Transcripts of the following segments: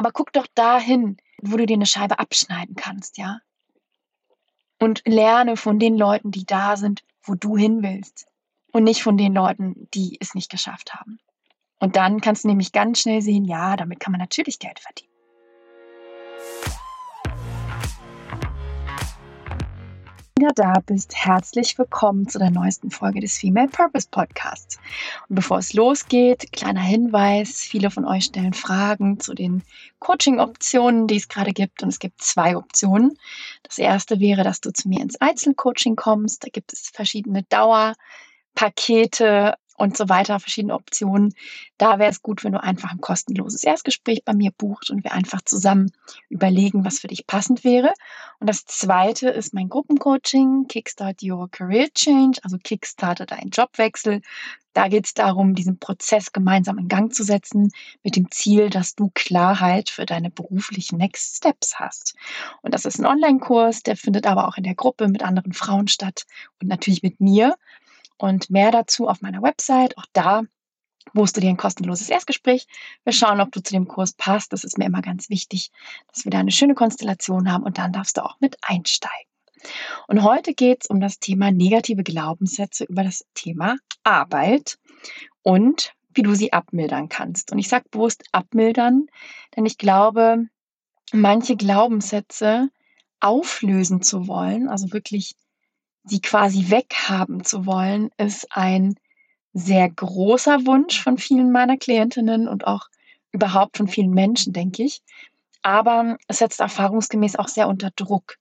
Aber guck doch dahin, wo du dir eine Scheibe abschneiden kannst, ja? Und lerne von den Leuten, die da sind, wo du hin willst. Und nicht von den Leuten, die es nicht geschafft haben. Und dann kannst du nämlich ganz schnell sehen, ja, damit kann man natürlich Geld verdienen. Wieder da bist, herzlich willkommen zu der neuesten Folge des Female Purpose Podcasts. Und bevor es losgeht, kleiner Hinweis, viele von euch stellen Fragen zu den Coaching-Optionen, die es gerade gibt. Und es gibt zwei Optionen. Das erste wäre, dass du zu mir ins Einzelcoaching kommst. Da gibt es verschiedene Dauerpakete und so weiter, verschiedene Optionen. Da wäre es gut, wenn du einfach ein kostenloses Erstgespräch bei mir buchst und wir einfach zusammen überlegen, was für dich passend wäre. Und das zweite ist mein Gruppencoaching, Kickstart Your Career Change, also Kickstarter deinen Jobwechsel. Da geht es darum, diesen Prozess gemeinsam in Gang zu setzen, mit dem Ziel, dass du Klarheit für deine beruflichen Next Steps hast. Und das ist ein Online-Kurs, der findet aber auch in der Gruppe mit anderen Frauen statt und natürlich mit mir. Und mehr dazu auf meiner Website. Auch da buchst du dir ein kostenloses Erstgespräch. Wir schauen, ob du zu dem Kurs passt. Das ist mir immer ganz wichtig, dass wir da eine schöne Konstellation haben und dann darfst du auch mit einsteigen. Und heute geht es um das Thema negative Glaubenssätze über das Thema Arbeit und wie du sie abmildern kannst. Und ich sage bewusst abmildern, denn ich glaube, manche Glaubenssätze auflösen zu wollen, also wirklich sie quasi weghaben zu wollen, ist ein sehr großer Wunsch von vielen meiner Klientinnen und auch überhaupt von vielen Menschen, denke ich. Aber es setzt erfahrungsgemäß auch sehr unter Druck,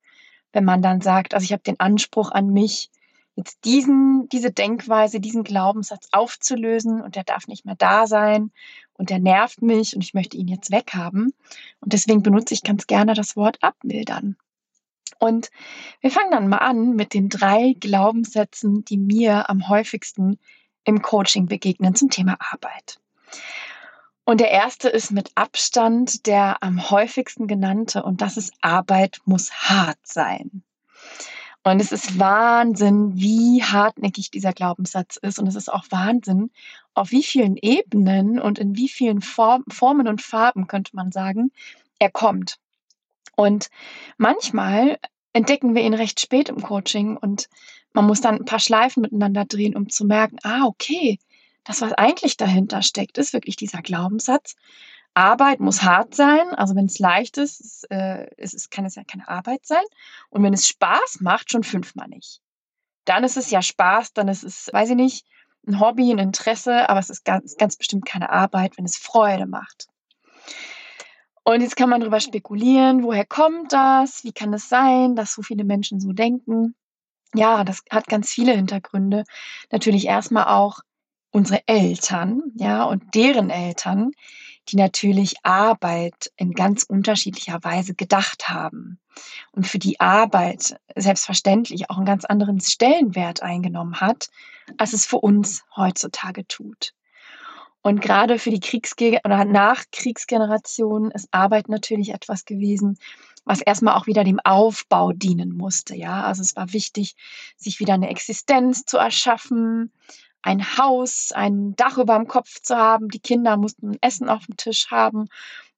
wenn man dann sagt, also ich habe den Anspruch an mich, jetzt diesen, diese Denkweise, diesen Glaubenssatz aufzulösen und der darf nicht mehr da sein und der nervt mich und ich möchte ihn jetzt weghaben. Und deswegen benutze ich ganz gerne das Wort abmildern. Und wir fangen dann mal an mit den drei Glaubenssätzen, die mir am häufigsten im Coaching begegnen zum Thema Arbeit. Und der erste ist mit Abstand der am häufigsten genannte und das ist Arbeit muss hart sein. Und es ist Wahnsinn, wie hartnäckig dieser Glaubenssatz ist. Und es ist auch Wahnsinn, auf wie vielen Ebenen und in wie vielen Form, Formen und Farben, könnte man sagen, er kommt. Und manchmal entdecken wir ihn recht spät im Coaching und man muss dann ein paar Schleifen miteinander drehen, um zu merken, ah, okay, das, was eigentlich dahinter steckt, ist wirklich dieser Glaubenssatz. Arbeit muss hart sein, also wenn es leicht ist, ist, äh, ist, ist, kann es ja keine Arbeit sein. Und wenn es Spaß macht, schon fünfmal nicht. Dann ist es ja Spaß, dann ist es, weiß ich nicht, ein Hobby, ein Interesse, aber es ist ganz, ganz bestimmt keine Arbeit, wenn es Freude macht. Und jetzt kann man darüber spekulieren, woher kommt das? Wie kann es sein, dass so viele Menschen so denken? Ja, das hat ganz viele Hintergründe. Natürlich erstmal auch unsere Eltern, ja, und deren Eltern, die natürlich Arbeit in ganz unterschiedlicher Weise gedacht haben und für die Arbeit selbstverständlich auch einen ganz anderen Stellenwert eingenommen hat, als es für uns heutzutage tut. Und gerade für die Kriegsge oder Nachkriegsgeneration ist Arbeit natürlich etwas gewesen, was erstmal auch wieder dem Aufbau dienen musste. Ja, also es war wichtig, sich wieder eine Existenz zu erschaffen, ein Haus, ein Dach über dem Kopf zu haben. Die Kinder mussten Essen auf dem Tisch haben.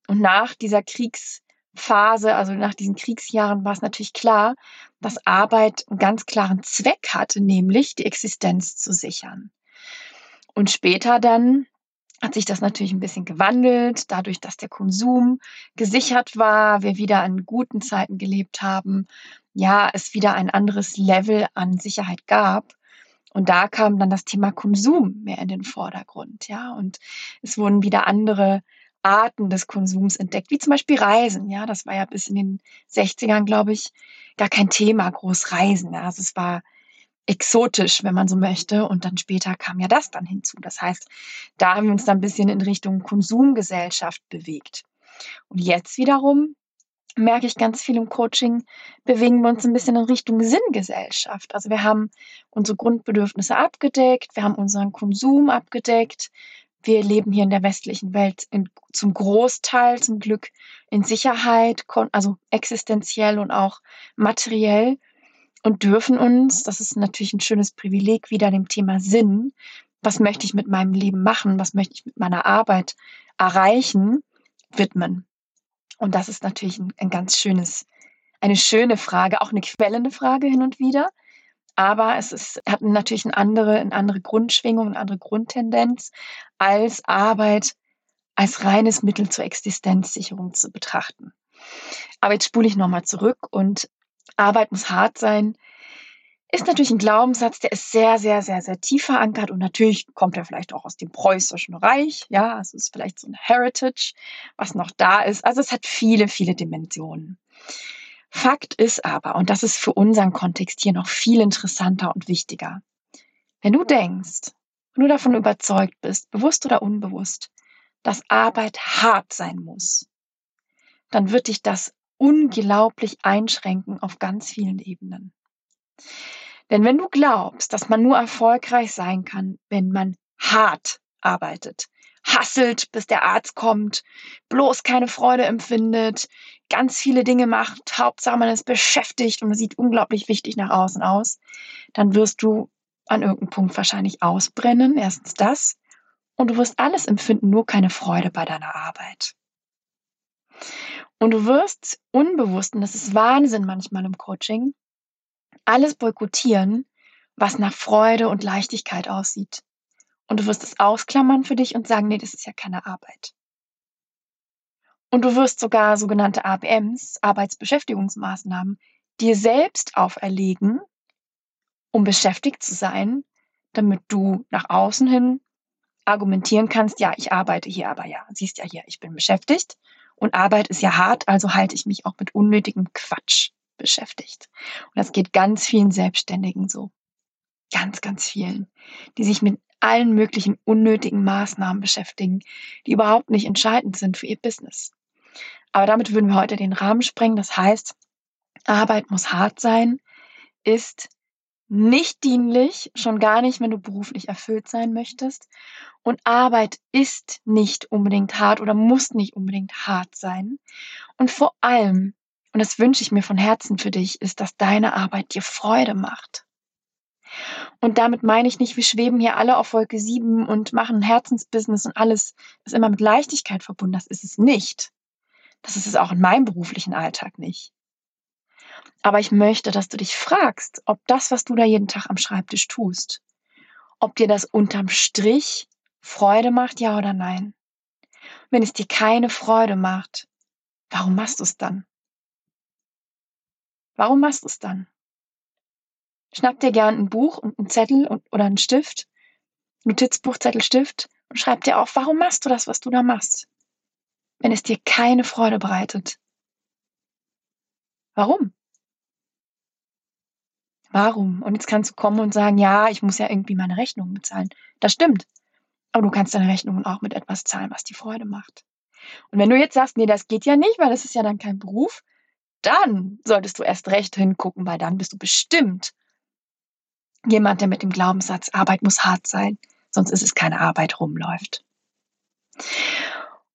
Und nach dieser Kriegsphase, also nach diesen Kriegsjahren, war es natürlich klar, dass Arbeit einen ganz klaren Zweck hatte, nämlich die Existenz zu sichern. Und später dann hat sich das natürlich ein bisschen gewandelt, dadurch, dass der Konsum gesichert war, wir wieder an guten Zeiten gelebt haben, ja, es wieder ein anderes Level an Sicherheit gab. Und da kam dann das Thema Konsum mehr in den Vordergrund, ja, und es wurden wieder andere Arten des Konsums entdeckt, wie zum Beispiel Reisen, ja, das war ja bis in den 60ern, glaube ich, gar kein Thema, groß Reisen, ja, also es war exotisch, wenn man so möchte. Und dann später kam ja das dann hinzu. Das heißt, da haben wir uns dann ein bisschen in Richtung Konsumgesellschaft bewegt. Und jetzt wiederum merke ich ganz viel im Coaching, bewegen wir uns ein bisschen in Richtung Sinngesellschaft. Also wir haben unsere Grundbedürfnisse abgedeckt, wir haben unseren Konsum abgedeckt. Wir leben hier in der westlichen Welt in, zum Großteil zum Glück in Sicherheit, also existenziell und auch materiell und dürfen uns, das ist natürlich ein schönes Privileg, wieder dem Thema Sinn, was möchte ich mit meinem Leben machen, was möchte ich mit meiner Arbeit erreichen, widmen. Und das ist natürlich ein, ein ganz schönes, eine schöne Frage, auch eine quellende Frage hin und wieder. Aber es ist, hat natürlich eine andere, eine andere Grundschwingung, eine andere Grundtendenz, als Arbeit als reines Mittel zur Existenzsicherung zu betrachten. Aber jetzt spule ich nochmal zurück und Arbeit muss hart sein ist natürlich ein Glaubenssatz, der ist sehr, sehr, sehr, sehr tief verankert und natürlich kommt er vielleicht auch aus dem preußischen Reich. Ja, es ist vielleicht so ein Heritage, was noch da ist. Also es hat viele, viele Dimensionen. Fakt ist aber, und das ist für unseren Kontext hier noch viel interessanter und wichtiger, wenn du denkst, wenn du davon überzeugt bist, bewusst oder unbewusst, dass Arbeit hart sein muss, dann wird dich das unglaublich einschränken auf ganz vielen Ebenen. Denn wenn du glaubst, dass man nur erfolgreich sein kann, wenn man hart arbeitet, hasselt, bis der Arzt kommt, bloß keine Freude empfindet, ganz viele Dinge macht, Hauptsache man ist beschäftigt und sieht unglaublich wichtig nach außen aus, dann wirst du an irgendeinem Punkt wahrscheinlich ausbrennen. Erstens das. Und du wirst alles empfinden, nur keine Freude bei deiner Arbeit. Und du wirst unbewusst, und das ist Wahnsinn manchmal im Coaching, alles boykottieren, was nach Freude und Leichtigkeit aussieht. Und du wirst es ausklammern für dich und sagen, nee, das ist ja keine Arbeit. Und du wirst sogar sogenannte ABMs, Arbeitsbeschäftigungsmaßnahmen, dir selbst auferlegen, um beschäftigt zu sein, damit du nach außen hin argumentieren kannst, ja, ich arbeite hier, aber ja, siehst ja hier, ich bin beschäftigt und Arbeit ist ja hart, also halte ich mich auch mit unnötigem Quatsch beschäftigt. Und das geht ganz vielen Selbstständigen so. Ganz, ganz vielen, die sich mit allen möglichen unnötigen Maßnahmen beschäftigen, die überhaupt nicht entscheidend sind für ihr Business. Aber damit würden wir heute den Rahmen sprengen. Das heißt, Arbeit muss hart sein, ist nicht dienlich, schon gar nicht, wenn du beruflich erfüllt sein möchtest. Und Arbeit ist nicht unbedingt hart oder muss nicht unbedingt hart sein. Und vor allem und das wünsche ich mir von Herzen für dich, ist, dass deine Arbeit dir Freude macht. Und damit meine ich nicht, wir schweben hier alle auf Wolke 7 und machen ein Herzensbusiness und alles ist immer mit Leichtigkeit verbunden. Das ist es nicht. Das ist es auch in meinem beruflichen Alltag nicht. Aber ich möchte, dass du dich fragst, ob das, was du da jeden Tag am Schreibtisch tust, ob dir das unterm Strich Freude macht, ja oder nein. Wenn es dir keine Freude macht, warum machst du es dann? Warum machst du es dann? Schnapp dir gern ein Buch und einen Zettel und, oder einen Stift, Notizbuch, Zettel, Stift und schreib dir auf, warum machst du das, was du da machst, wenn es dir keine Freude bereitet. Warum? Warum? Und jetzt kannst du kommen und sagen, ja, ich muss ja irgendwie meine Rechnungen bezahlen. Das stimmt. Aber du kannst deine Rechnungen auch mit etwas zahlen, was die Freude macht. Und wenn du jetzt sagst, nee, das geht ja nicht, weil das ist ja dann kein Beruf, dann solltest du erst recht hingucken, weil dann bist du bestimmt jemand, der mit dem Glaubenssatz, Arbeit muss hart sein, sonst ist es keine Arbeit, rumläuft.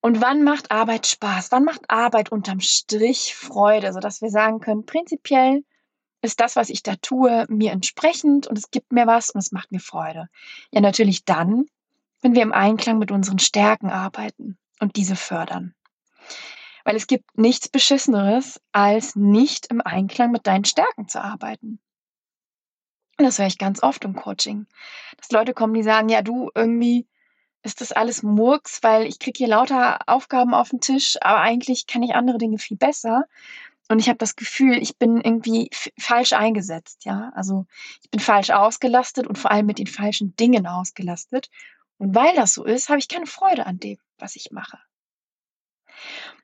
Und wann macht Arbeit Spaß? Wann macht Arbeit unterm Strich Freude, sodass wir sagen können, prinzipiell ist das, was ich da tue, mir entsprechend und es gibt mir was und es macht mir Freude. Ja, natürlich dann, wenn wir im Einklang mit unseren Stärken arbeiten und diese fördern. Weil es gibt nichts Beschisseneres, als nicht im Einklang mit deinen Stärken zu arbeiten. Und das höre ich ganz oft im Coaching. Dass Leute kommen, die sagen, ja, du, irgendwie ist das alles Murks, weil ich kriege hier lauter Aufgaben auf den Tisch, aber eigentlich kann ich andere Dinge viel besser. Und ich habe das Gefühl, ich bin irgendwie falsch eingesetzt, ja. Also ich bin falsch ausgelastet und vor allem mit den falschen Dingen ausgelastet. Und weil das so ist, habe ich keine Freude an dem, was ich mache.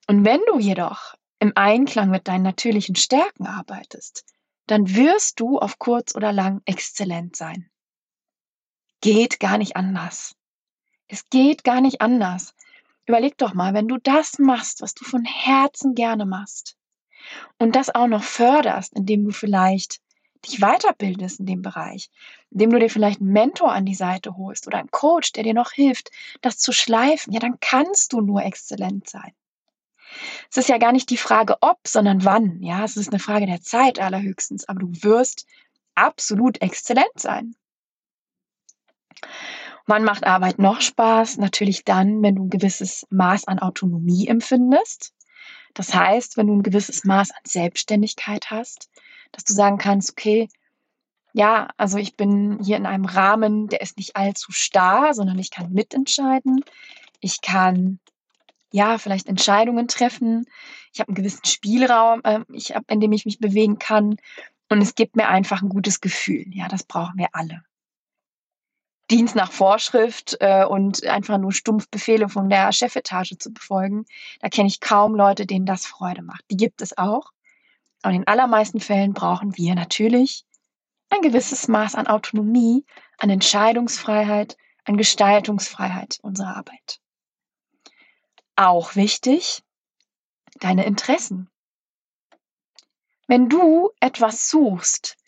Und wenn du jedoch im Einklang mit deinen natürlichen Stärken arbeitest, dann wirst du auf kurz oder lang exzellent sein. Geht gar nicht anders. Es geht gar nicht anders. Überleg doch mal, wenn du das machst, was du von Herzen gerne machst und das auch noch förderst, indem du vielleicht dich weiterbildest in dem Bereich, indem du dir vielleicht einen Mentor an die Seite holst oder einen Coach, der dir noch hilft, das zu schleifen, ja, dann kannst du nur exzellent sein. Es ist ja gar nicht die Frage ob, sondern wann. Ja, es ist eine Frage der Zeit allerhöchstens, aber du wirst absolut exzellent sein. Wann macht Arbeit noch Spaß? Natürlich dann, wenn du ein gewisses Maß an Autonomie empfindest. Das heißt, wenn du ein gewisses Maß an Selbstständigkeit hast, dass du sagen kannst, okay, ja, also ich bin hier in einem Rahmen, der ist nicht allzu starr, sondern ich kann mitentscheiden. Ich kann ja vielleicht Entscheidungen treffen. Ich habe einen gewissen Spielraum, äh, ich hab, in dem ich mich bewegen kann. Und es gibt mir einfach ein gutes Gefühl. Ja, das brauchen wir alle. Dienst nach Vorschrift äh, und einfach nur stumpf Befehle von der Chefetage zu befolgen, da kenne ich kaum Leute, denen das Freude macht. Die gibt es auch. Aber in allermeisten Fällen brauchen wir natürlich ein gewisses Maß an Autonomie, an Entscheidungsfreiheit, an Gestaltungsfreiheit unserer Arbeit. Auch wichtig, deine Interessen. Wenn du etwas suchst,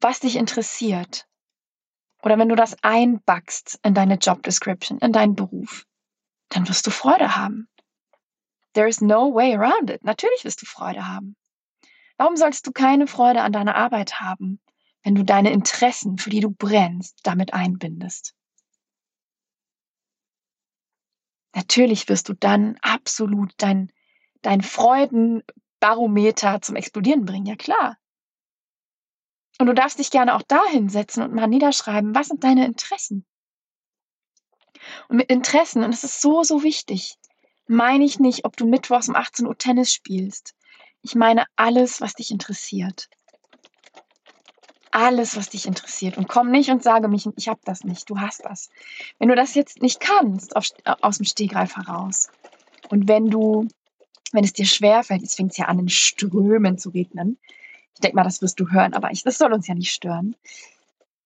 was dich interessiert, oder wenn du das einbackst in deine Job Description, in deinen Beruf, dann wirst du Freude haben. There is no way around it. Natürlich wirst du Freude haben. Warum sollst du keine Freude an deiner Arbeit haben, wenn du deine Interessen, für die du brennst, damit einbindest? Natürlich wirst du dann absolut dein, dein Freudenbarometer zum Explodieren bringen, ja klar. Und du darfst dich gerne auch da hinsetzen und mal niederschreiben, was sind deine Interessen? Und mit Interessen, und das ist so, so wichtig, meine ich nicht, ob du mittwochs um 18 Uhr Tennis spielst. Ich meine alles, was dich interessiert. Alles, was dich interessiert. Und komm nicht und sage mich, ich habe das nicht, du hast das. Wenn du das jetzt nicht kannst, auf, aus dem Stegreif heraus, und wenn du, wenn es dir schwerfällt, jetzt fängt es ja an, in Strömen zu regnen, ich denke mal, das wirst du hören, aber ich, das soll uns ja nicht stören.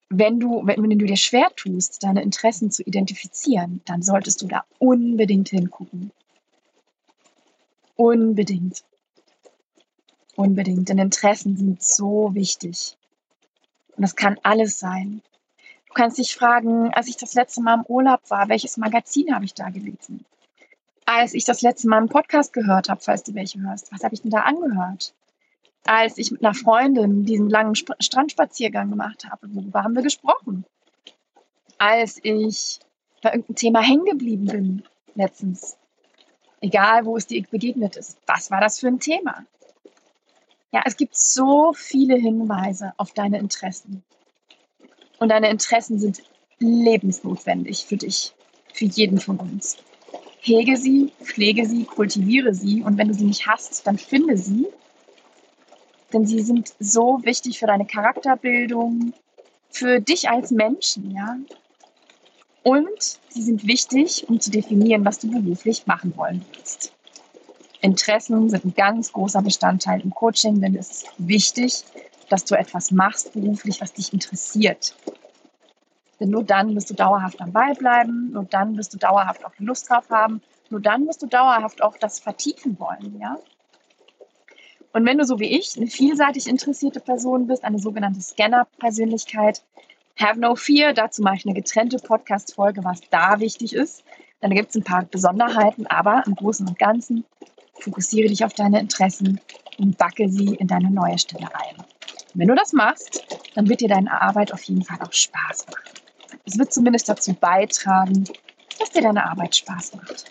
Wenn du, wenn, wenn du dir schwer tust, deine Interessen zu identifizieren, dann solltest du da unbedingt hingucken. Unbedingt. Unbedingt. Denn Interessen sind so wichtig. Und das kann alles sein. Du kannst dich fragen, als ich das letzte Mal im Urlaub war, welches Magazin habe ich da gelesen? Als ich das letzte Mal einen Podcast gehört habe, falls du welche hörst, was habe ich denn da angehört? Als ich mit einer Freundin diesen langen Sp Strandspaziergang gemacht habe. Worüber haben wir gesprochen? Als ich bei irgendeinem Thema hängen geblieben bin letztens, egal wo es dir begegnet ist, was war das für ein Thema? Ja, es gibt so viele Hinweise auf deine Interessen. Und deine Interessen sind lebensnotwendig für dich, für jeden von uns. Hege sie, pflege sie, kultiviere sie und wenn du sie nicht hast, dann finde sie denn sie sind so wichtig für deine Charakterbildung, für dich als Menschen, ja. Und sie sind wichtig, um zu definieren, was du beruflich machen wollen willst. Interessen sind ein ganz großer Bestandteil im Coaching, denn es ist wichtig, dass du etwas machst beruflich, was dich interessiert. Denn nur dann wirst du dauerhaft am Ball bleiben, nur dann wirst du dauerhaft auch Lust drauf haben, nur dann wirst du dauerhaft auch das vertiefen wollen, ja. Und wenn du so wie ich eine vielseitig interessierte Person bist, eine sogenannte Scanner-Persönlichkeit, have no fear. Dazu mache ich eine getrennte Podcast-Folge, was da wichtig ist. Dann gibt es ein paar Besonderheiten, aber im Großen und Ganzen fokussiere dich auf deine Interessen und backe sie in deine neue Stelle ein. Und wenn du das machst, dann wird dir deine Arbeit auf jeden Fall auch Spaß machen. Es wird zumindest dazu beitragen, dass dir deine Arbeit Spaß macht.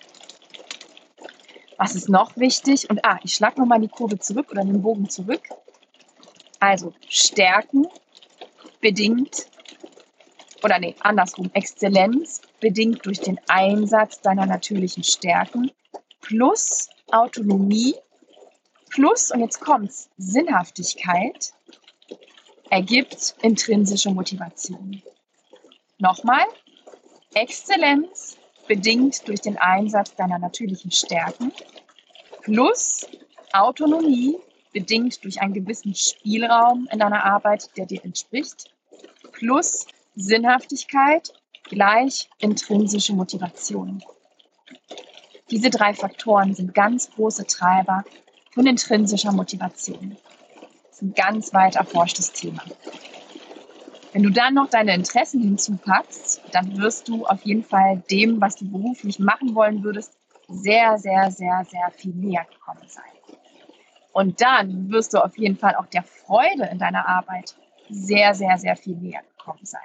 Was ist noch wichtig? Und ah, ich schlage nochmal die Kurve zurück oder den Bogen zurück. Also Stärken bedingt, oder nee, andersrum, Exzellenz bedingt durch den Einsatz deiner natürlichen Stärken plus Autonomie plus, und jetzt kommt's, Sinnhaftigkeit ergibt intrinsische Motivation. Nochmal, Exzellenz bedingt durch den Einsatz deiner natürlichen Stärken, plus Autonomie, bedingt durch einen gewissen Spielraum in deiner Arbeit, der dir entspricht, plus Sinnhaftigkeit gleich intrinsische Motivation. Diese drei Faktoren sind ganz große Treiber von intrinsischer Motivation. Das ist ein ganz weit erforschtes Thema. Wenn du dann noch deine Interessen hinzupackst, dann wirst du auf jeden Fall dem, was du beruflich machen wollen würdest, sehr, sehr, sehr, sehr viel näher gekommen sein. Und dann wirst du auf jeden Fall auch der Freude in deiner Arbeit sehr, sehr, sehr viel näher gekommen sein.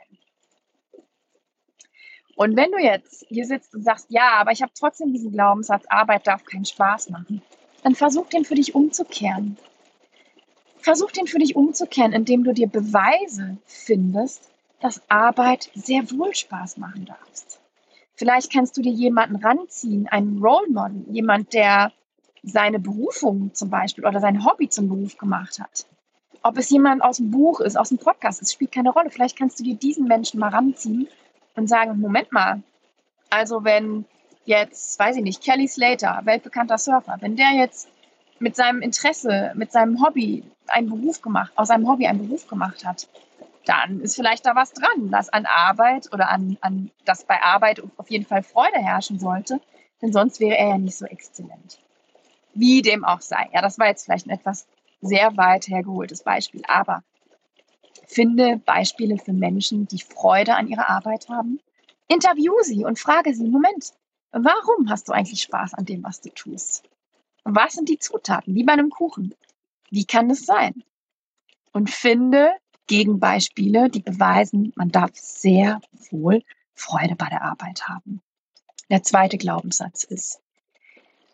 Und wenn du jetzt hier sitzt und sagst, ja, aber ich habe trotzdem diesen Glaubenssatz, Arbeit darf keinen Spaß machen, dann versuch den für dich umzukehren. Versuch den für dich umzukehren, indem du dir Beweise findest, dass Arbeit sehr wohl Spaß machen darfst. Vielleicht kannst du dir jemanden ranziehen, einen Role Model, jemand, der seine Berufung zum Beispiel oder sein Hobby zum Beruf gemacht hat. Ob es jemand aus dem Buch ist, aus dem Podcast, es spielt keine Rolle. Vielleicht kannst du dir diesen Menschen mal ranziehen und sagen, Moment mal, also wenn jetzt, weiß ich nicht, Kelly Slater, weltbekannter Surfer, wenn der jetzt mit seinem Interesse, mit seinem Hobby einen Beruf gemacht, aus seinem Hobby einen Beruf gemacht hat, dann ist vielleicht da was dran, dass an Arbeit oder an, an dass bei Arbeit auf jeden Fall Freude herrschen sollte, denn sonst wäre er ja nicht so exzellent. Wie dem auch sei. Ja, das war jetzt vielleicht ein etwas sehr weit hergeholtes Beispiel, aber finde Beispiele für Menschen, die Freude an ihrer Arbeit haben. Interview sie und frage sie, Moment, warum hast du eigentlich Spaß an dem, was du tust? Was sind die Zutaten, wie bei einem Kuchen? Wie kann das sein? Und finde Gegenbeispiele, die beweisen, man darf sehr wohl Freude bei der Arbeit haben. Der zweite Glaubenssatz ist,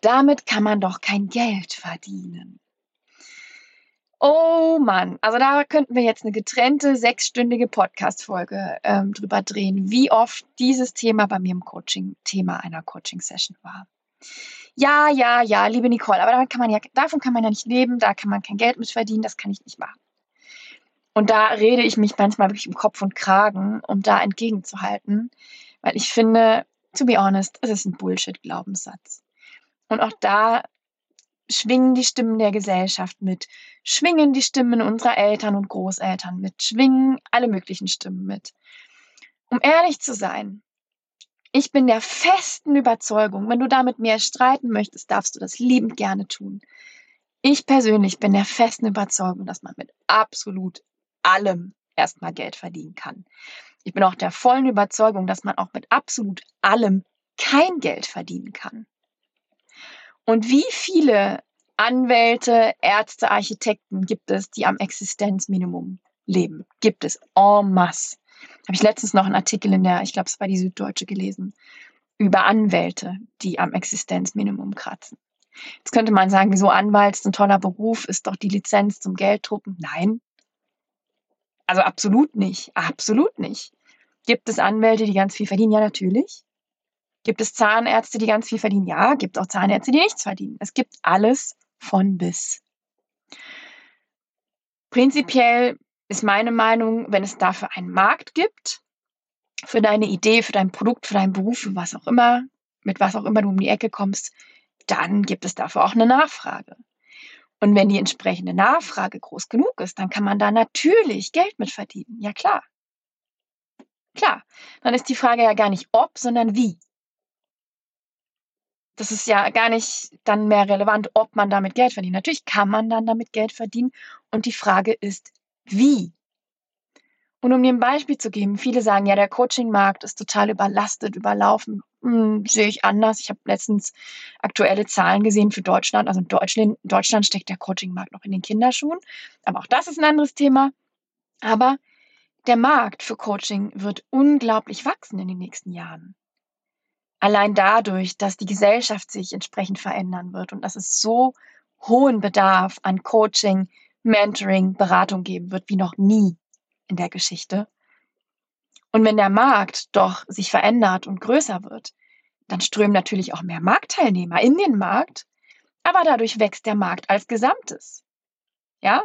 damit kann man doch kein Geld verdienen. Oh Mann, also da könnten wir jetzt eine getrennte sechsstündige Podcast-Folge ähm, drüber drehen, wie oft dieses Thema bei mir im Coaching Thema einer Coaching-Session war. Ja, ja, ja, liebe Nicole, aber kann ja, davon kann man ja nicht leben, da kann man kein Geld mit verdienen, das kann ich nicht machen. Und da rede ich mich manchmal wirklich im Kopf und Kragen, um da entgegenzuhalten, weil ich finde, to be honest, es ist ein Bullshit-Glaubenssatz. Und auch da schwingen die Stimmen der Gesellschaft mit, schwingen die Stimmen unserer Eltern und Großeltern mit, schwingen alle möglichen Stimmen mit. Um ehrlich zu sein, ich bin der festen Überzeugung, wenn du da mit mir streiten möchtest, darfst du das liebend gerne tun. Ich persönlich bin der festen Überzeugung, dass man mit absolut allem erstmal Geld verdienen kann. Ich bin auch der vollen Überzeugung, dass man auch mit absolut allem kein Geld verdienen kann. Und wie viele Anwälte, Ärzte, Architekten gibt es, die am Existenzminimum leben? Gibt es en masse. Habe ich letztens noch einen Artikel in der, ich glaube, es war die Süddeutsche gelesen, über Anwälte, die am Existenzminimum kratzen. Jetzt könnte man sagen, wieso Anwalt ist ein toller Beruf, ist doch die Lizenz zum Gelddrucken. Nein. Also absolut nicht. Absolut nicht. Gibt es Anwälte, die ganz viel verdienen? Ja, natürlich. Gibt es Zahnärzte, die ganz viel verdienen? Ja, gibt auch Zahnärzte, die nichts verdienen. Es gibt alles von bis. Prinzipiell ist meine Meinung, wenn es dafür einen Markt gibt, für deine Idee, für dein Produkt, für deinen Beruf, für was auch immer, mit was auch immer du um die Ecke kommst, dann gibt es dafür auch eine Nachfrage. Und wenn die entsprechende Nachfrage groß genug ist, dann kann man da natürlich Geld mit verdienen. Ja klar. Klar. Dann ist die Frage ja gar nicht ob, sondern wie das ist ja gar nicht dann mehr relevant, ob man damit Geld verdient. Natürlich kann man dann damit Geld verdienen und die Frage ist, wie? Und um dir ein Beispiel zu geben, viele sagen, ja, der Coaching-Markt ist total überlastet, überlaufen. Hm, sehe ich anders. Ich habe letztens aktuelle Zahlen gesehen für Deutschland. Also in Deutschland, in Deutschland steckt der Coaching-Markt noch in den Kinderschuhen. Aber auch das ist ein anderes Thema. Aber der Markt für Coaching wird unglaublich wachsen in den nächsten Jahren. Allein dadurch, dass die Gesellschaft sich entsprechend verändern wird und dass es so hohen Bedarf an Coaching, Mentoring, Beratung geben wird wie noch nie in der Geschichte. Und wenn der Markt doch sich verändert und größer wird, dann strömen natürlich auch mehr Marktteilnehmer in den Markt, aber dadurch wächst der Markt als Gesamtes. Ja,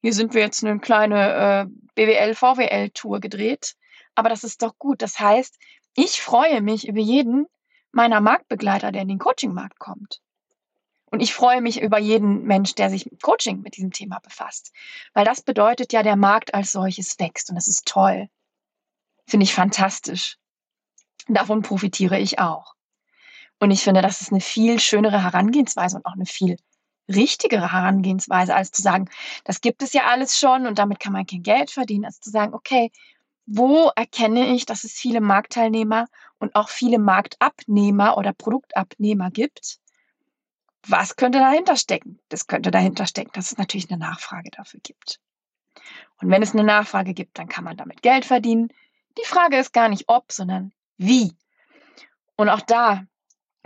hier sind wir jetzt eine kleine äh, BWL-VWL-Tour gedreht, aber das ist doch gut. Das heißt, ich freue mich über jeden, meiner Marktbegleiter, der in den Coaching-Markt kommt. Und ich freue mich über jeden Mensch, der sich mit Coaching mit diesem Thema befasst. Weil das bedeutet ja, der Markt als solches wächst und das ist toll. Finde ich fantastisch. Davon profitiere ich auch. Und ich finde, das ist eine viel schönere Herangehensweise und auch eine viel richtigere Herangehensweise, als zu sagen, das gibt es ja alles schon und damit kann man kein Geld verdienen, als zu sagen, okay, wo erkenne ich, dass es viele Marktteilnehmer und auch viele Marktabnehmer oder Produktabnehmer gibt? Was könnte dahinter stecken? Das könnte dahinter stecken, dass es natürlich eine Nachfrage dafür gibt. Und wenn es eine Nachfrage gibt, dann kann man damit Geld verdienen. Die Frage ist gar nicht ob, sondern wie. Und auch da,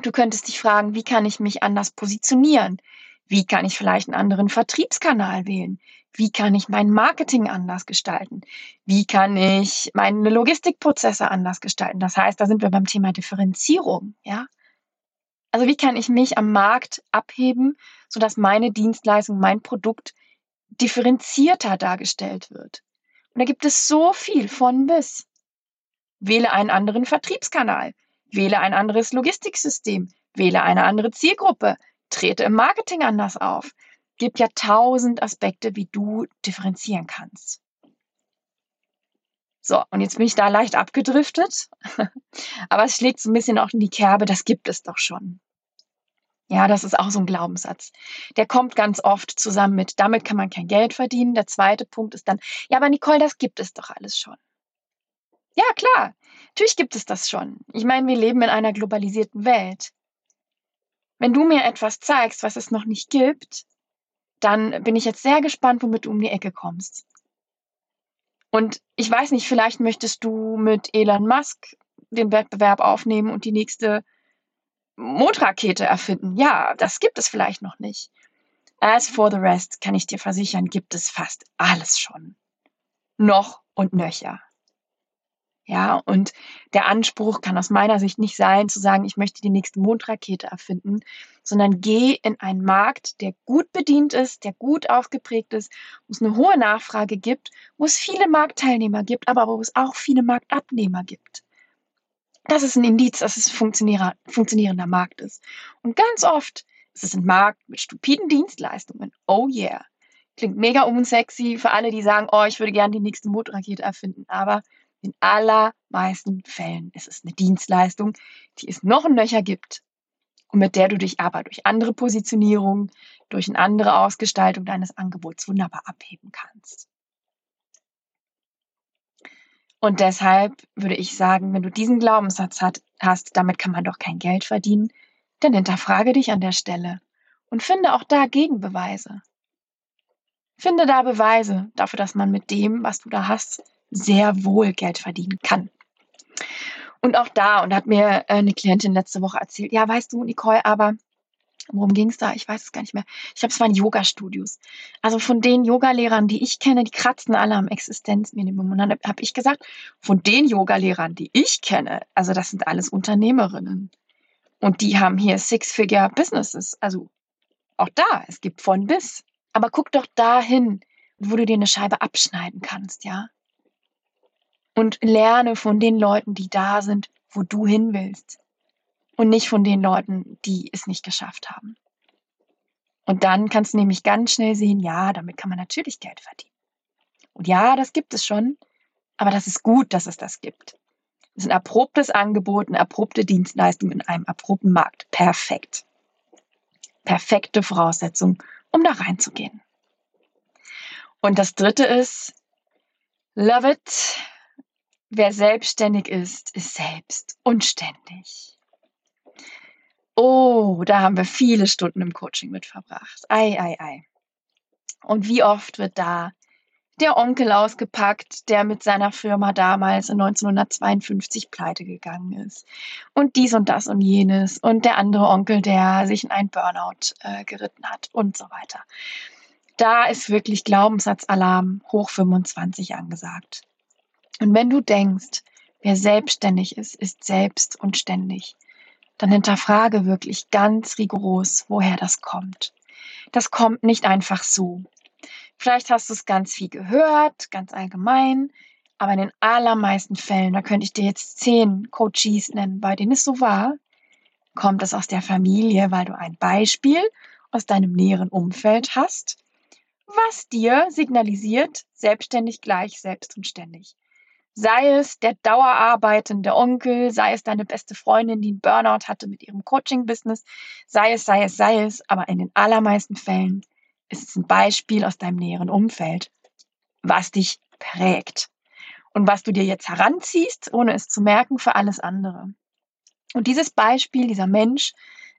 du könntest dich fragen, wie kann ich mich anders positionieren? Wie kann ich vielleicht einen anderen Vertriebskanal wählen? Wie kann ich mein Marketing anders gestalten? Wie kann ich meine Logistikprozesse anders gestalten? Das heißt, da sind wir beim Thema Differenzierung, ja? Also wie kann ich mich am Markt abheben, sodass meine Dienstleistung, mein Produkt differenzierter dargestellt wird? Und da gibt es so viel von bis. Wähle einen anderen Vertriebskanal, wähle ein anderes Logistiksystem, wähle eine andere Zielgruppe, trete im Marketing anders auf. Gibt ja tausend Aspekte, wie du differenzieren kannst. So, und jetzt bin ich da leicht abgedriftet, aber es schlägt so ein bisschen auch in die Kerbe, das gibt es doch schon. Ja, das ist auch so ein Glaubenssatz. Der kommt ganz oft zusammen mit, damit kann man kein Geld verdienen. Der zweite Punkt ist dann, ja, aber Nicole, das gibt es doch alles schon. Ja, klar, natürlich gibt es das schon. Ich meine, wir leben in einer globalisierten Welt. Wenn du mir etwas zeigst, was es noch nicht gibt, dann bin ich jetzt sehr gespannt, womit du um die Ecke kommst. Und ich weiß nicht, vielleicht möchtest du mit Elon Musk den Wettbewerb aufnehmen und die nächste Mondrakete erfinden. Ja, das gibt es vielleicht noch nicht. As for the rest kann ich dir versichern, gibt es fast alles schon. Noch und nöcher. Ja, und der Anspruch kann aus meiner Sicht nicht sein, zu sagen, ich möchte die nächste Mondrakete erfinden, sondern geh in einen Markt, der gut bedient ist, der gut ausgeprägt ist, wo es eine hohe Nachfrage gibt, wo es viele Marktteilnehmer gibt, aber wo es auch viele Marktabnehmer gibt. Das ist ein Indiz, dass es ein funktionierender Markt ist. Und ganz oft ist es ein Markt mit stupiden Dienstleistungen. Oh yeah. Klingt mega unsexy für alle, die sagen, oh, ich würde gerne die nächste Mondrakete erfinden. Aber in allermeisten Fällen ist es eine Dienstleistung, die es noch ein Löcher gibt und mit der du dich aber durch andere Positionierung, durch eine andere Ausgestaltung deines Angebots wunderbar abheben kannst. Und deshalb würde ich sagen, wenn du diesen Glaubenssatz hat, hast, damit kann man doch kein Geld verdienen, dann hinterfrage dich an der Stelle und finde auch da Gegenbeweise. Finde da Beweise dafür, dass man mit dem, was du da hast, sehr wohl Geld verdienen kann. Und auch da, und hat mir äh, eine Klientin letzte Woche erzählt, ja, weißt du, Nicole, aber worum ging es da? Ich weiß es gar nicht mehr. Ich habe es waren Yoga-Studios. Also von den Yogalehrern, die ich kenne, die kratzen alle am Existenzminimum. Und dann habe ich gesagt, von den Yogalehrern, die ich kenne, also das sind alles Unternehmerinnen. Und die haben hier Six-Figure-Businesses. Also auch da, es gibt von bis. Aber guck doch dahin, wo du dir eine Scheibe abschneiden kannst, ja und lerne von den Leuten, die da sind, wo du hin willst. Und nicht von den Leuten, die es nicht geschafft haben. Und dann kannst du nämlich ganz schnell sehen, ja, damit kann man natürlich Geld verdienen. Und ja, das gibt es schon, aber das ist gut, dass es das gibt. Es ist ein erprobtes Angebot, eine erprobte Dienstleistung in einem erprobten Markt. Perfekt. Perfekte Voraussetzung, um da reinzugehen. Und das dritte ist, love it, Wer selbstständig ist, ist selbst und ständig. Oh, da haben wir viele Stunden im Coaching mit verbracht. Ei, ei, ei. Und wie oft wird da der Onkel ausgepackt, der mit seiner Firma damals in 1952 pleite gegangen ist. Und dies und das und jenes. Und der andere Onkel, der sich in einen Burnout äh, geritten hat und so weiter. Da ist wirklich Glaubensatzalarm hoch 25 angesagt. Und wenn du denkst, wer selbstständig ist, ist selbst und ständig, dann hinterfrage wirklich ganz rigoros, woher das kommt. Das kommt nicht einfach so. Vielleicht hast du es ganz viel gehört, ganz allgemein, aber in den allermeisten Fällen, da könnte ich dir jetzt zehn Coaches nennen, bei denen es so war, kommt es aus der Familie, weil du ein Beispiel aus deinem näheren Umfeld hast, was dir signalisiert, selbstständig gleich selbst und ständig. Sei es der dauerarbeitende Onkel, sei es deine beste Freundin, die einen Burnout hatte mit ihrem Coaching-Business, sei es, sei es, sei es, aber in den allermeisten Fällen ist es ein Beispiel aus deinem näheren Umfeld, was dich prägt und was du dir jetzt heranziehst, ohne es zu merken, für alles andere. Und dieses Beispiel, dieser Mensch,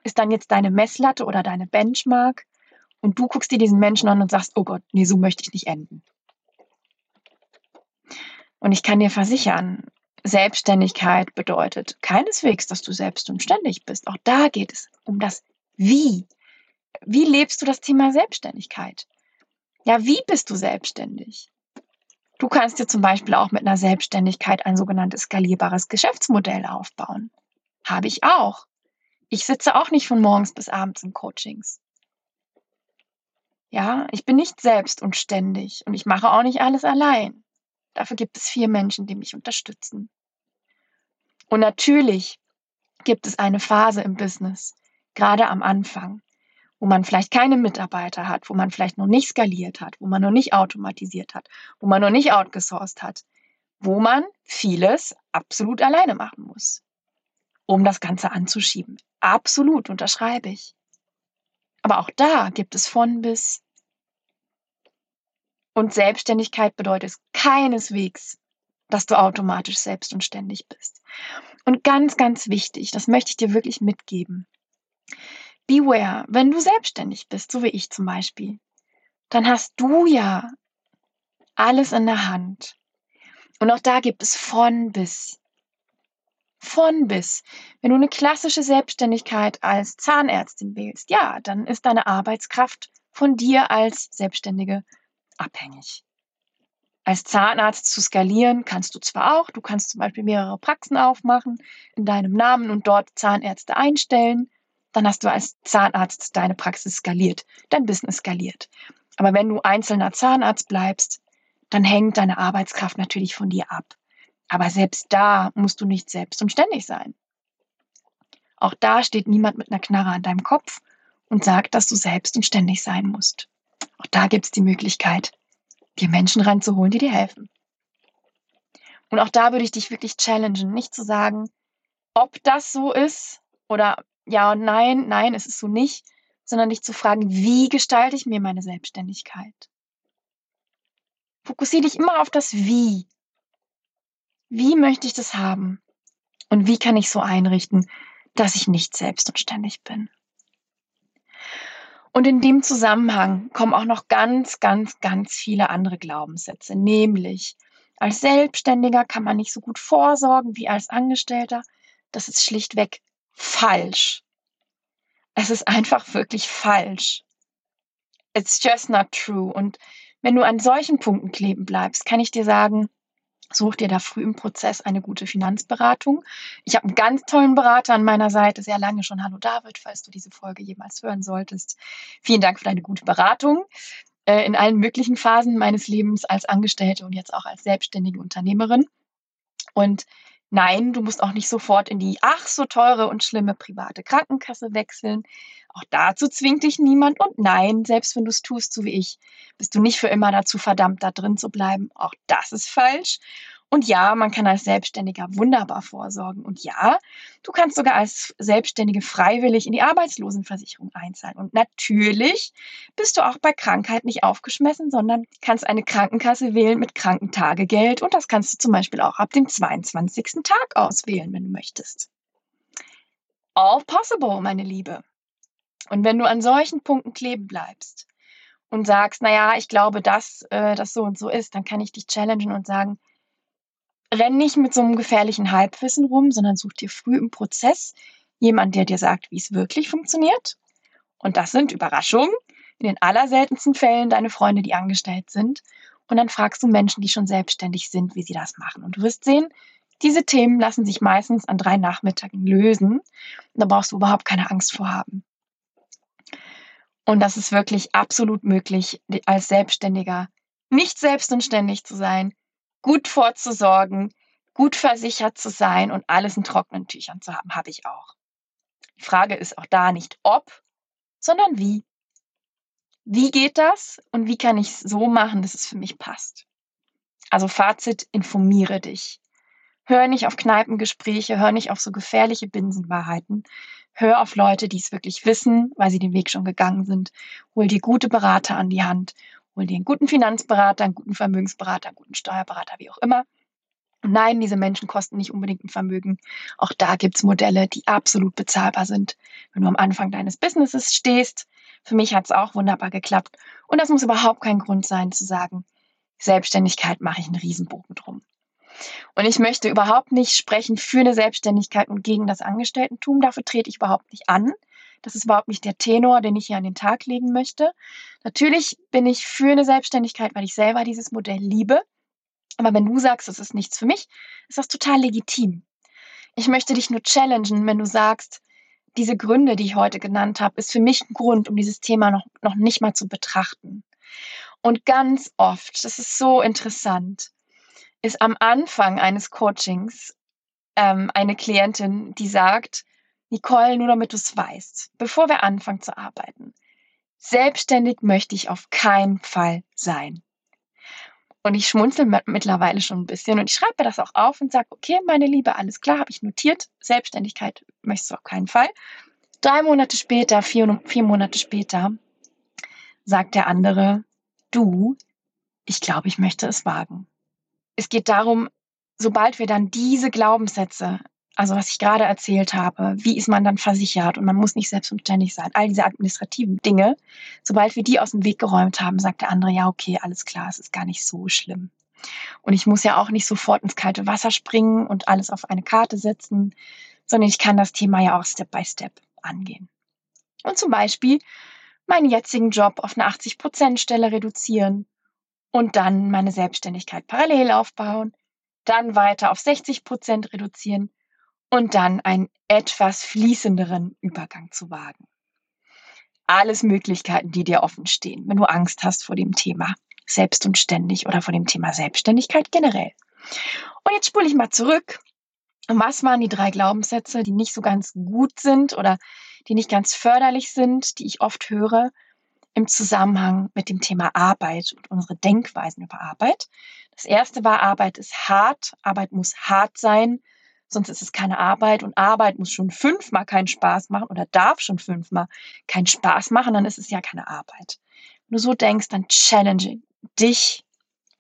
ist dann jetzt deine Messlatte oder deine Benchmark und du guckst dir diesen Menschen an und sagst, oh Gott, nee, so möchte ich nicht enden. Und ich kann dir versichern, Selbstständigkeit bedeutet keineswegs, dass du selbst und ständig bist. Auch da geht es um das Wie. wie lebst du das Thema Selbstständigkeit? Ja, wie bist du selbstständig? Du kannst dir zum Beispiel auch mit einer Selbstständigkeit ein sogenanntes skalierbares Geschäftsmodell aufbauen. Habe ich auch. Ich sitze auch nicht von morgens bis abends in Coachings. Ja, ich bin nicht selbst und ständig und ich mache auch nicht alles allein. Dafür gibt es vier Menschen, die mich unterstützen. Und natürlich gibt es eine Phase im Business, gerade am Anfang, wo man vielleicht keine Mitarbeiter hat, wo man vielleicht noch nicht skaliert hat, wo man noch nicht automatisiert hat, wo man noch nicht outgesourced hat, wo man vieles absolut alleine machen muss, um das Ganze anzuschieben. Absolut, unterschreibe ich. Aber auch da gibt es von bis. Und Selbstständigkeit bedeutet keineswegs, dass du automatisch selbst und ständig bist. Und ganz, ganz wichtig, das möchte ich dir wirklich mitgeben. Beware, wenn du selbstständig bist, so wie ich zum Beispiel, dann hast du ja alles in der Hand. Und auch da gibt es von bis. Von bis. Wenn du eine klassische Selbstständigkeit als Zahnärztin wählst, ja, dann ist deine Arbeitskraft von dir als Selbstständige abhängig. Als Zahnarzt zu skalieren kannst du zwar auch, du kannst zum Beispiel mehrere Praxen aufmachen in deinem Namen und dort Zahnärzte einstellen dann hast du als Zahnarzt deine Praxis skaliert, dein Business skaliert. Aber wenn du einzelner Zahnarzt bleibst, dann hängt deine Arbeitskraft natürlich von dir ab. Aber selbst da musst du nicht selbst und ständig sein. Auch da steht niemand mit einer Knarre an deinem Kopf und sagt, dass du selbst und ständig sein musst. Auch da gibt es die Möglichkeit, dir Menschen ranzuholen, die dir helfen. Und auch da würde ich dich wirklich challengen, nicht zu sagen, ob das so ist oder ja und nein, nein, es ist so nicht, sondern dich zu fragen, wie gestalte ich mir meine Selbstständigkeit? Fokussiere dich immer auf das Wie. Wie möchte ich das haben? Und wie kann ich so einrichten, dass ich nicht selbst und ständig bin? Und in dem Zusammenhang kommen auch noch ganz, ganz, ganz viele andere Glaubenssätze, nämlich als Selbstständiger kann man nicht so gut vorsorgen wie als Angestellter. Das ist schlichtweg falsch. Es ist einfach wirklich falsch. It's just not true. Und wenn du an solchen Punkten kleben bleibst, kann ich dir sagen, such dir da früh im Prozess eine gute Finanzberatung. Ich habe einen ganz tollen Berater an meiner Seite, sehr lange schon. Hallo David, falls du diese Folge jemals hören solltest. Vielen Dank für deine gute Beratung äh, in allen möglichen Phasen meines Lebens als Angestellte und jetzt auch als selbstständige Unternehmerin. Und Nein, du musst auch nicht sofort in die ach so teure und schlimme private Krankenkasse wechseln. Auch dazu zwingt dich niemand. Und nein, selbst wenn du es tust, so wie ich, bist du nicht für immer dazu verdammt, da drin zu bleiben. Auch das ist falsch. Und ja, man kann als Selbstständiger wunderbar vorsorgen. Und ja, du kannst sogar als Selbstständige freiwillig in die Arbeitslosenversicherung einzahlen. Und natürlich bist du auch bei Krankheit nicht aufgeschmissen, sondern kannst eine Krankenkasse wählen mit Krankentagegeld. Und das kannst du zum Beispiel auch ab dem 22. Tag auswählen, wenn du möchtest. All possible, meine Liebe. Und wenn du an solchen Punkten kleben bleibst und sagst, naja, ich glaube, dass äh, das so und so ist, dann kann ich dich challengen und sagen, renn nicht mit so einem gefährlichen Halbwissen rum, sondern such dir früh im Prozess jemand, der dir sagt, wie es wirklich funktioniert. Und das sind Überraschungen. In den allerseltensten Fällen deine Freunde, die angestellt sind. Und dann fragst du Menschen, die schon selbstständig sind, wie sie das machen. Und du wirst sehen, diese Themen lassen sich meistens an drei Nachmittagen lösen. Und da brauchst du überhaupt keine Angst vor haben. Und das ist wirklich absolut möglich, als Selbstständiger nicht selbst und ständig zu sein, gut vorzusorgen, gut versichert zu sein und alles in trockenen Tüchern zu haben, habe ich auch. Die Frage ist auch da nicht ob, sondern wie. Wie geht das und wie kann ich es so machen, dass es für mich passt? Also Fazit, informiere dich. Hör nicht auf Kneipengespräche, hör nicht auf so gefährliche Binsenwahrheiten. Hör auf Leute, die es wirklich wissen, weil sie den Weg schon gegangen sind. Hol dir gute Berater an die Hand Hol dir einen guten Finanzberater, einen guten Vermögensberater, einen guten Steuerberater, wie auch immer. nein, diese Menschen kosten nicht unbedingt ein Vermögen. Auch da gibt es Modelle, die absolut bezahlbar sind, wenn du am Anfang deines Businesses stehst. Für mich hat es auch wunderbar geklappt. Und das muss überhaupt kein Grund sein zu sagen, Selbstständigkeit mache ich einen Riesenbogen drum. Und ich möchte überhaupt nicht sprechen für eine Selbstständigkeit und gegen das Angestelltentum. Dafür trete ich überhaupt nicht an. Das ist überhaupt nicht der Tenor, den ich hier an den Tag legen möchte. Natürlich bin ich für eine Selbstständigkeit, weil ich selber dieses Modell liebe. Aber wenn du sagst, das ist nichts für mich, ist das total legitim. Ich möchte dich nur challengen, wenn du sagst, diese Gründe, die ich heute genannt habe, ist für mich ein Grund, um dieses Thema noch, noch nicht mal zu betrachten. Und ganz oft, das ist so interessant, ist am Anfang eines Coachings ähm, eine Klientin, die sagt, Nicole, nur damit du es weißt, bevor wir anfangen zu arbeiten, selbstständig möchte ich auf keinen Fall sein. Und ich schmunzel mittlerweile schon ein bisschen und ich schreibe mir das auch auf und sage, okay, meine Liebe, alles klar, habe ich notiert. Selbstständigkeit möchtest du auf keinen Fall. Drei Monate später, vier, vier Monate später, sagt der andere, du, ich glaube, ich möchte es wagen. Es geht darum, sobald wir dann diese Glaubenssätze, also was ich gerade erzählt habe, wie ist man dann versichert und man muss nicht selbstständig sein, all diese administrativen Dinge, sobald wir die aus dem Weg geräumt haben, sagt der andere, ja, okay, alles klar, es ist gar nicht so schlimm. Und ich muss ja auch nicht sofort ins kalte Wasser springen und alles auf eine Karte setzen, sondern ich kann das Thema ja auch Step by Step angehen. Und zum Beispiel meinen jetzigen Job auf eine 80%-Stelle reduzieren und dann meine Selbstständigkeit parallel aufbauen, dann weiter auf 60 Prozent reduzieren und dann einen etwas fließenderen Übergang zu wagen. Alles Möglichkeiten, die dir offen stehen, wenn du Angst hast vor dem Thema selbst und ständig oder vor dem Thema Selbstständigkeit generell. Und jetzt spule ich mal zurück. Was waren die drei Glaubenssätze, die nicht so ganz gut sind oder die nicht ganz förderlich sind, die ich oft höre im Zusammenhang mit dem Thema Arbeit und unsere Denkweisen über Arbeit? Das erste war, Arbeit ist hart, Arbeit muss hart sein, sonst ist es keine Arbeit und Arbeit muss schon fünfmal keinen Spaß machen oder darf schon fünfmal keinen Spaß machen, dann ist es ja keine Arbeit. Wenn du so denkst, dann challenge dich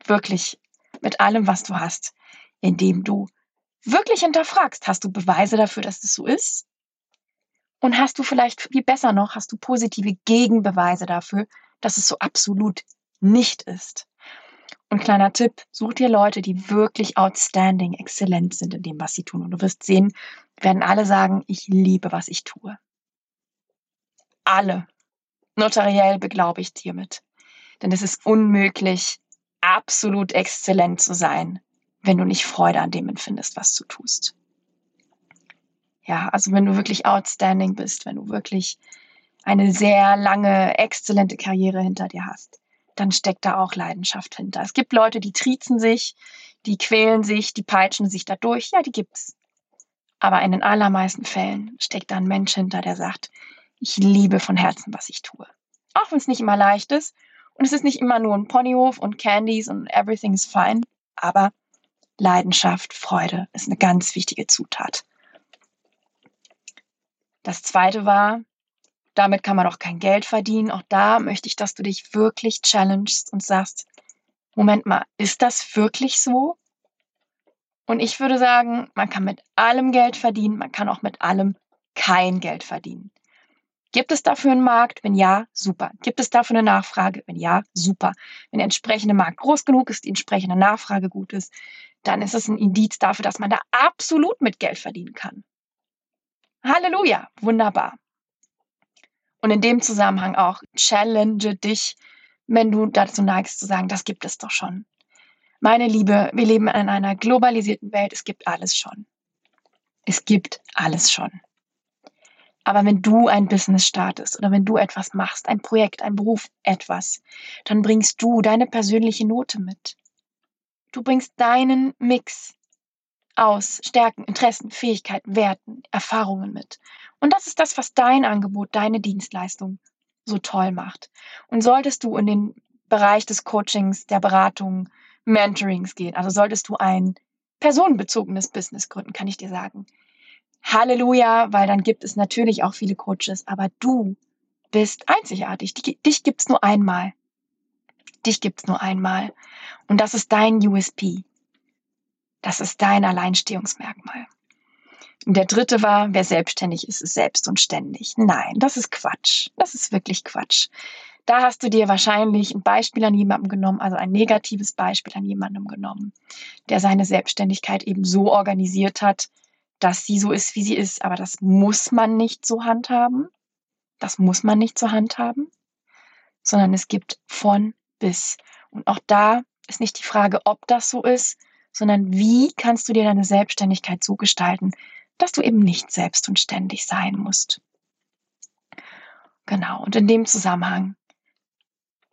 wirklich mit allem, was du hast, indem du wirklich hinterfragst, hast du Beweise dafür, dass das so ist? Und hast du vielleicht, viel besser noch, hast du positive Gegenbeweise dafür, dass es so absolut nicht ist? Und kleiner Tipp, such dir Leute, die wirklich outstanding, exzellent sind in dem, was sie tun. Und du wirst sehen, werden alle sagen, ich liebe, was ich tue. Alle. Notariell beglaubigt hiermit. Denn es ist unmöglich, absolut exzellent zu sein, wenn du nicht Freude an dem empfindest, was du tust. Ja, also wenn du wirklich outstanding bist, wenn du wirklich eine sehr lange, exzellente Karriere hinter dir hast, dann steckt da auch Leidenschaft hinter. Es gibt Leute, die triezen sich, die quälen sich, die peitschen sich dadurch. Ja, die gibt's. Aber in den allermeisten Fällen steckt da ein Mensch hinter, der sagt, ich liebe von Herzen, was ich tue. Auch wenn es nicht immer leicht ist. Und es ist nicht immer nur ein Ponyhof und Candies und everything is fine. Aber Leidenschaft, Freude ist eine ganz wichtige Zutat. Das zweite war, damit kann man auch kein Geld verdienen. Auch da möchte ich, dass du dich wirklich challengest und sagst, Moment mal, ist das wirklich so? Und ich würde sagen, man kann mit allem Geld verdienen, man kann auch mit allem kein Geld verdienen. Gibt es dafür einen Markt? Wenn ja, super. Gibt es dafür eine Nachfrage? Wenn ja, super. Wenn der entsprechende Markt groß genug ist, die entsprechende Nachfrage gut ist, dann ist es ein Indiz dafür, dass man da absolut mit Geld verdienen kann. Halleluja, wunderbar. Und in dem Zusammenhang auch challenge dich, wenn du dazu neigst zu sagen, das gibt es doch schon. Meine Liebe, wir leben in einer globalisierten Welt, es gibt alles schon. Es gibt alles schon. Aber wenn du ein Business startest oder wenn du etwas machst, ein Projekt, ein Beruf, etwas, dann bringst du deine persönliche Note mit. Du bringst deinen Mix aus Stärken, Interessen, Fähigkeiten, Werten, Erfahrungen mit. Und das ist das, was dein Angebot, deine Dienstleistung so toll macht. Und solltest du in den Bereich des Coachings, der Beratung, Mentorings gehen, also solltest du ein personenbezogenes Business gründen, kann ich dir sagen. Halleluja, weil dann gibt es natürlich auch viele Coaches, aber du bist einzigartig. Dich gibt es nur einmal. Dich gibt es nur einmal. Und das ist dein USP. Das ist dein Alleinstehungsmerkmal. Und der dritte war, wer selbstständig ist, ist selbst und ständig. Nein, das ist Quatsch. Das ist wirklich Quatsch. Da hast du dir wahrscheinlich ein Beispiel an jemandem genommen, also ein negatives Beispiel an jemandem genommen, der seine Selbstständigkeit eben so organisiert hat, dass sie so ist, wie sie ist. Aber das muss man nicht so handhaben. Das muss man nicht zur Hand haben, sondern es gibt von bis. Und auch da ist nicht die Frage, ob das so ist, sondern wie kannst du dir deine Selbstständigkeit so gestalten, dass du eben nicht selbst und ständig sein musst. Genau, und in dem Zusammenhang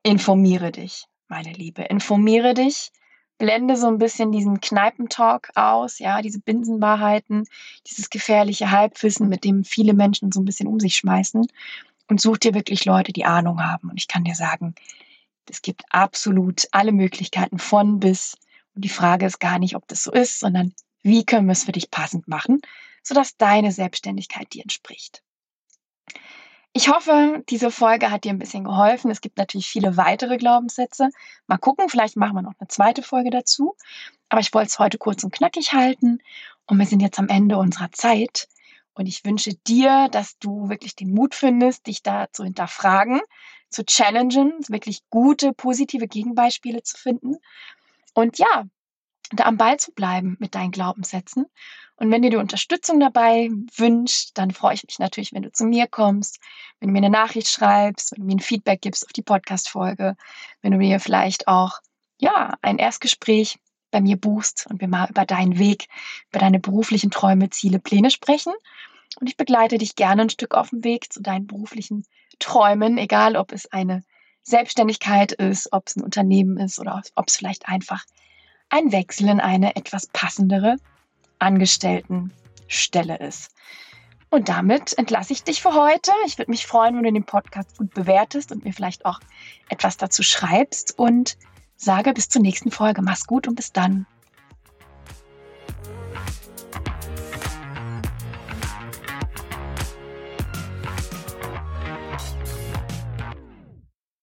informiere dich, meine Liebe, informiere dich, blende so ein bisschen diesen Kneipentalk aus, ja, diese Binsenwahrheiten, dieses gefährliche Halbwissen, mit dem viele Menschen so ein bisschen um sich schmeißen und such dir wirklich Leute, die Ahnung haben. Und ich kann dir sagen, es gibt absolut alle Möglichkeiten von bis. Und die Frage ist gar nicht, ob das so ist, sondern wie können wir es für dich passend machen, sodass deine Selbstständigkeit dir entspricht. Ich hoffe, diese Folge hat dir ein bisschen geholfen. Es gibt natürlich viele weitere Glaubenssätze. Mal gucken, vielleicht machen wir noch eine zweite Folge dazu. Aber ich wollte es heute kurz und knackig halten. Und wir sind jetzt am Ende unserer Zeit. Und ich wünsche dir, dass du wirklich den Mut findest, dich da zu hinterfragen, zu challengen, wirklich gute, positive Gegenbeispiele zu finden. Und ja, da am Ball zu bleiben mit deinen Glaubenssätzen. Und wenn dir die Unterstützung dabei wünscht, dann freue ich mich natürlich, wenn du zu mir kommst, wenn du mir eine Nachricht schreibst, wenn du mir ein Feedback gibst auf die Podcast-Folge, wenn du mir vielleicht auch, ja, ein Erstgespräch bei mir buchst und wir mal über deinen Weg, über deine beruflichen Träume, Ziele, Pläne sprechen. Und ich begleite dich gerne ein Stück auf dem Weg zu deinen beruflichen Träumen, egal ob es eine Selbstständigkeit ist, ob es ein Unternehmen ist oder ob es vielleicht einfach ein Wechsel in eine etwas passendere Angestelltenstelle ist. Und damit entlasse ich dich für heute. Ich würde mich freuen, wenn du den Podcast gut bewertest und mir vielleicht auch etwas dazu schreibst und sage bis zur nächsten Folge. Mach's gut und bis dann.